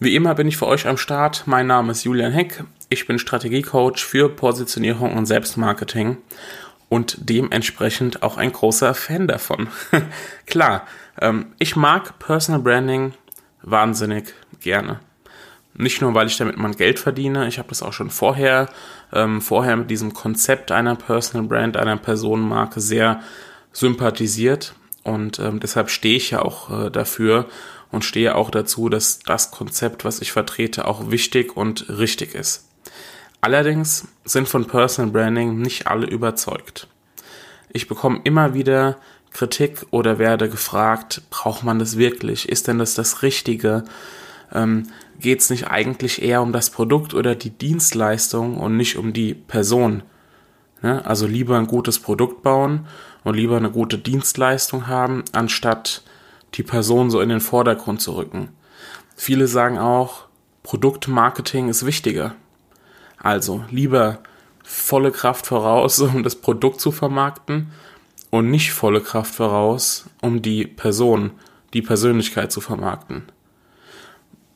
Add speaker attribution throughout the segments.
Speaker 1: Wie immer bin ich für euch am Start. Mein Name ist Julian Heck. Ich bin Strategiecoach für Positionierung und Selbstmarketing und dementsprechend auch ein großer Fan davon. Klar, ähm, ich mag Personal Branding wahnsinnig gerne. Nicht nur, weil ich damit mein Geld verdiene, ich habe das auch schon vorher, ähm, vorher mit diesem Konzept einer Personal Brand, einer Personenmarke sehr sympathisiert und ähm, deshalb stehe ich ja auch äh, dafür und stehe auch dazu, dass das Konzept, was ich vertrete, auch wichtig und richtig ist. Allerdings sind von Personal Branding nicht alle überzeugt. Ich bekomme immer wieder Kritik oder werde gefragt, braucht man das wirklich? Ist denn das das Richtige? Ähm, Geht es nicht eigentlich eher um das Produkt oder die Dienstleistung und nicht um die Person? Ne? Also lieber ein gutes Produkt bauen und lieber eine gute Dienstleistung haben, anstatt die Person so in den Vordergrund zu rücken. Viele sagen auch, Produktmarketing ist wichtiger. Also lieber volle Kraft voraus, um das Produkt zu vermarkten und nicht volle Kraft voraus, um die Person, die Persönlichkeit zu vermarkten.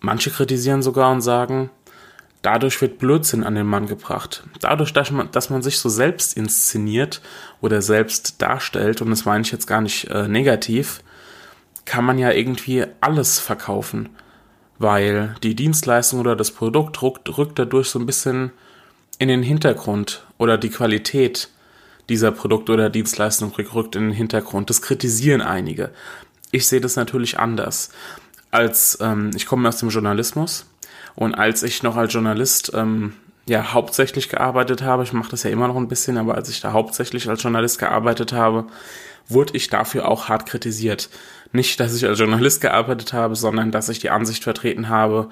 Speaker 1: Manche kritisieren sogar und sagen, dadurch wird Blödsinn an den Mann gebracht. Dadurch, dass man, dass man sich so selbst inszeniert oder selbst darstellt, und das meine ich jetzt gar nicht äh, negativ, kann man ja irgendwie alles verkaufen, weil die Dienstleistung oder das Produkt rückt, rückt dadurch so ein bisschen in den Hintergrund oder die Qualität dieser Produkt- oder Dienstleistung rückt in den Hintergrund. Das kritisieren einige. Ich sehe das natürlich anders. Als ähm, ich komme aus dem Journalismus und als ich noch als Journalist ähm, ja hauptsächlich gearbeitet habe, ich mache das ja immer noch ein bisschen, aber als ich da hauptsächlich als Journalist gearbeitet habe, wurde ich dafür auch hart kritisiert. Nicht, dass ich als Journalist gearbeitet habe, sondern dass ich die Ansicht vertreten habe,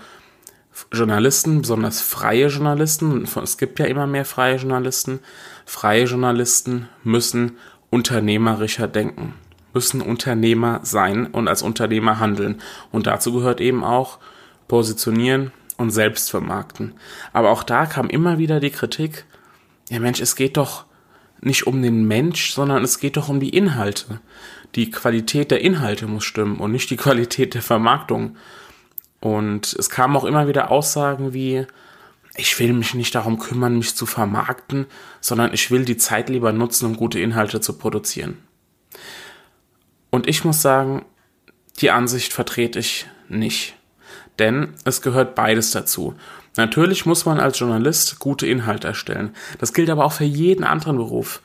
Speaker 1: Journalisten, besonders freie Journalisten, es gibt ja immer mehr freie Journalisten, freie Journalisten müssen unternehmerischer denken, müssen Unternehmer sein und als Unternehmer handeln. Und dazu gehört eben auch positionieren und selbst vermarkten. Aber auch da kam immer wieder die Kritik, ja Mensch, es geht doch nicht um den Mensch, sondern es geht doch um die Inhalte. Die Qualität der Inhalte muss stimmen und nicht die Qualität der Vermarktung. Und es kamen auch immer wieder Aussagen wie, ich will mich nicht darum kümmern, mich zu vermarkten, sondern ich will die Zeit lieber nutzen, um gute Inhalte zu produzieren. Und ich muss sagen, die Ansicht vertrete ich nicht. Denn es gehört beides dazu. Natürlich muss man als Journalist gute Inhalte erstellen. Das gilt aber auch für jeden anderen Beruf.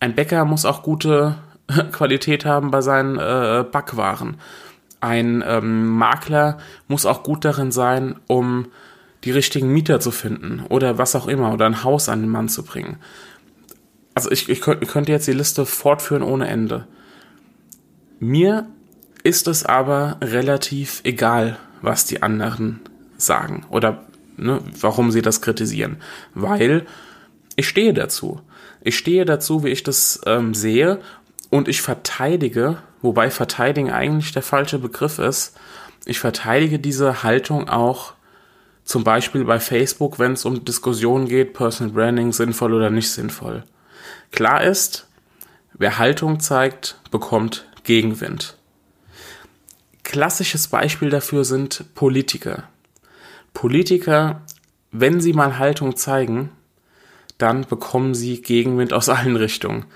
Speaker 1: Ein Bäcker muss auch gute Qualität haben bei seinen äh, Backwaren. Ein ähm, Makler muss auch gut darin sein, um die richtigen Mieter zu finden oder was auch immer oder ein Haus an den Mann zu bringen. Also ich, ich könnte jetzt die Liste fortführen ohne Ende. Mir ist es aber relativ egal, was die anderen sagen oder ne, warum sie das kritisieren. Weil ich stehe dazu. Ich stehe dazu, wie ich das ähm, sehe und ich verteidige, wobei verteidigen eigentlich der falsche Begriff ist. Ich verteidige diese Haltung auch zum Beispiel bei Facebook, wenn es um Diskussionen geht, Personal Branding sinnvoll oder nicht sinnvoll. Klar ist, wer Haltung zeigt, bekommt Gegenwind. Klassisches Beispiel dafür sind Politiker. Politiker, wenn sie mal Haltung zeigen, dann bekommen sie Gegenwind aus allen Richtungen.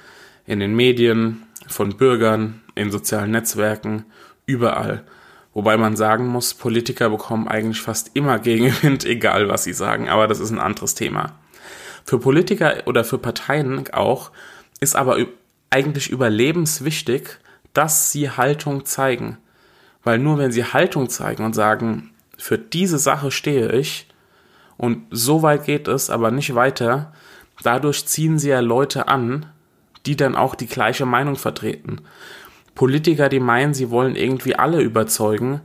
Speaker 1: In den Medien, von Bürgern, in sozialen Netzwerken, überall. Wobei man sagen muss, Politiker bekommen eigentlich fast immer Gegenwind, egal was sie sagen, aber das ist ein anderes Thema. Für Politiker oder für Parteien auch ist aber eigentlich überlebenswichtig, dass sie Haltung zeigen. Weil nur wenn sie Haltung zeigen und sagen, für diese Sache stehe ich und so weit geht es, aber nicht weiter, dadurch ziehen sie ja Leute an, die dann auch die gleiche Meinung vertreten. Politiker, die meinen, sie wollen irgendwie alle überzeugen,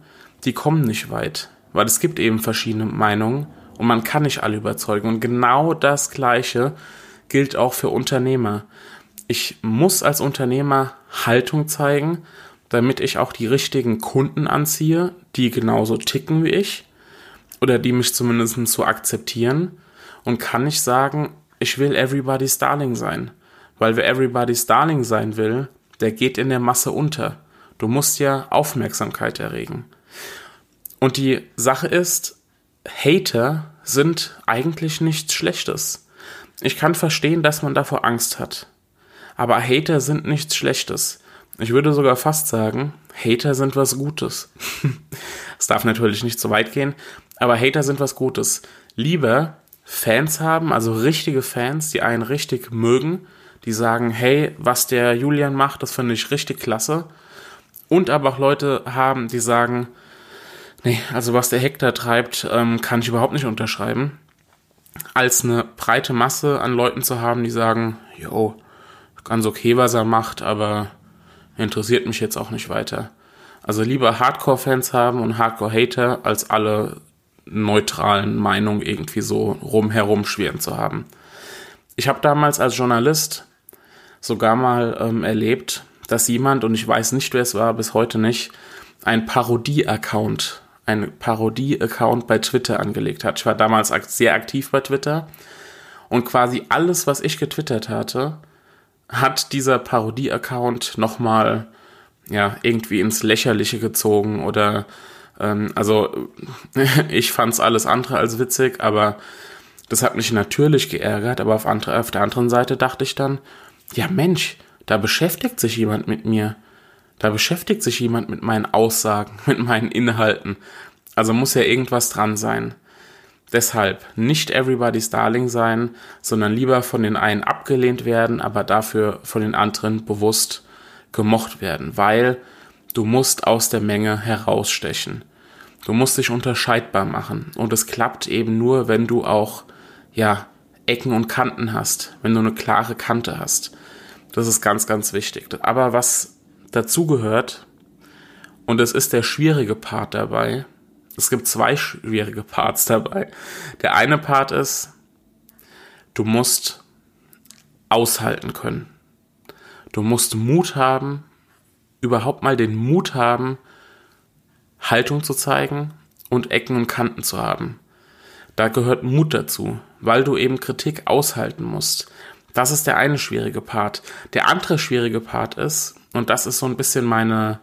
Speaker 1: die kommen nicht weit, weil es gibt eben verschiedene Meinungen Und man kann nicht alle überzeugen. Und genau das Gleiche gilt auch für Unternehmer. Ich muss als Unternehmer Haltung zeigen, damit ich auch die richtigen Kunden anziehe, die genauso ticken wie ich oder die mich zumindest so akzeptieren und kann nicht sagen, ich will everybody's darling sein. Weil wer everybody's darling sein will, der geht in der Masse unter. Du musst ja Aufmerksamkeit erregen. Und die Sache ist, Hater sind eigentlich nichts Schlechtes. Ich kann verstehen, dass man davor Angst hat. Aber Hater sind nichts Schlechtes. Ich würde sogar fast sagen, Hater sind was Gutes. Es darf natürlich nicht so weit gehen, aber Hater sind was Gutes. Lieber Fans haben, also richtige Fans, die einen richtig mögen, die sagen, hey, was der Julian macht, das finde ich richtig klasse. Und aber auch Leute haben, die sagen, nee, also was der Hector treibt, ähm, kann ich überhaupt nicht unterschreiben. Als eine breite Masse an Leuten zu haben, die sagen, jo, ganz okay, was er macht, aber interessiert mich jetzt auch nicht weiter. Also lieber Hardcore-Fans haben und Hardcore-Hater, als alle neutralen Meinungen irgendwie so rumherum schweren zu haben. Ich habe damals als Journalist sogar mal ähm, erlebt, dass jemand, und ich weiß nicht, wer es war, bis heute nicht, ein Parodie-Account, ein Parodie-Account bei Twitter angelegt hat. Ich war damals sehr aktiv bei Twitter und quasi alles, was ich getwittert hatte, hat dieser Parodie-Account nochmal ja, irgendwie ins Lächerliche gezogen oder ähm, also ich fand's alles andere als witzig, aber das hat mich natürlich geärgert, aber auf, andere, auf der anderen Seite dachte ich dann, ja Mensch, da beschäftigt sich jemand mit mir. Da beschäftigt sich jemand mit meinen Aussagen, mit meinen Inhalten. Also muss ja irgendwas dran sein. Deshalb nicht everybody's darling sein, sondern lieber von den einen abgelehnt werden, aber dafür von den anderen bewusst gemocht werden, weil du musst aus der Menge herausstechen. Du musst dich unterscheidbar machen und es klappt eben nur, wenn du auch ja Ecken und Kanten hast, wenn du eine klare Kante hast. Das ist ganz ganz wichtig. Aber was dazu gehört und es ist der schwierige Part dabei. Es gibt zwei schwierige Parts dabei. Der eine Part ist, du musst aushalten können. Du musst Mut haben, überhaupt mal den Mut haben, Haltung zu zeigen und Ecken und Kanten zu haben. Da gehört Mut dazu, weil du eben Kritik aushalten musst. Das ist der eine schwierige Part. Der andere schwierige Part ist, und das ist so ein bisschen meine,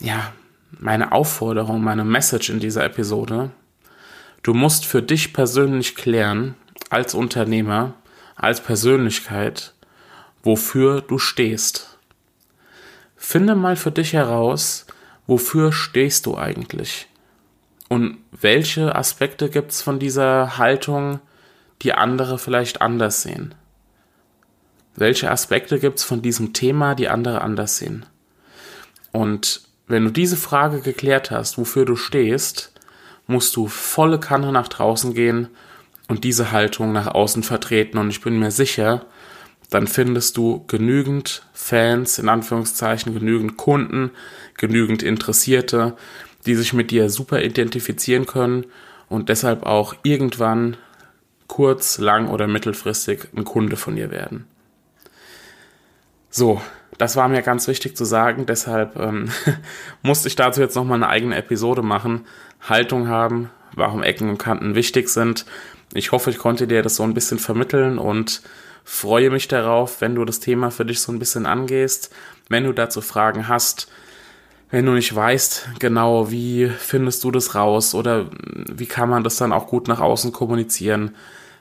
Speaker 1: ja, meine Aufforderung, meine Message in dieser Episode. Du musst für dich persönlich klären, als Unternehmer, als Persönlichkeit, wofür du stehst. Finde mal für dich heraus, wofür stehst du eigentlich? Und welche Aspekte gibt es von dieser Haltung, die andere vielleicht anders sehen? Welche Aspekte gibt es von diesem Thema, die andere anders sehen? Und wenn du diese Frage geklärt hast, wofür du stehst, musst du volle Kanne nach draußen gehen und diese Haltung nach außen vertreten. Und ich bin mir sicher, dann findest du genügend Fans, in Anführungszeichen, genügend Kunden, genügend Interessierte, die sich mit dir super identifizieren können und deshalb auch irgendwann kurz, lang oder mittelfristig ein Kunde von dir werden. So, das war mir ganz wichtig zu sagen, deshalb ähm, musste ich dazu jetzt nochmal eine eigene Episode machen. Haltung haben, warum Ecken und Kanten wichtig sind. Ich hoffe, ich konnte dir das so ein bisschen vermitteln und freue mich darauf, wenn du das Thema für dich so ein bisschen angehst. Wenn du dazu Fragen hast, wenn du nicht weißt, genau wie findest du das raus oder wie kann man das dann auch gut nach außen kommunizieren,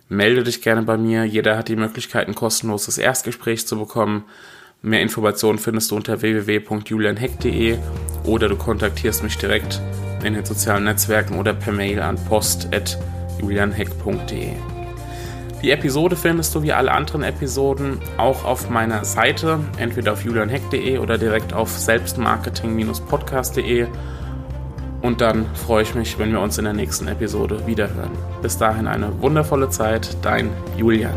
Speaker 1: melde dich gerne bei mir. Jeder hat die Möglichkeit, ein kostenloses Erstgespräch zu bekommen. Mehr Informationen findest du unter www.julianheck.de oder du kontaktierst mich direkt in den sozialen Netzwerken oder per Mail an post.julianheck.de. Die Episode findest du wie alle anderen Episoden auch auf meiner Seite, entweder auf julianheck.de oder direkt auf selbstmarketing-podcast.de. Und dann freue ich mich, wenn wir uns in der nächsten Episode wiederhören. Bis dahin eine wundervolle Zeit, dein Julian.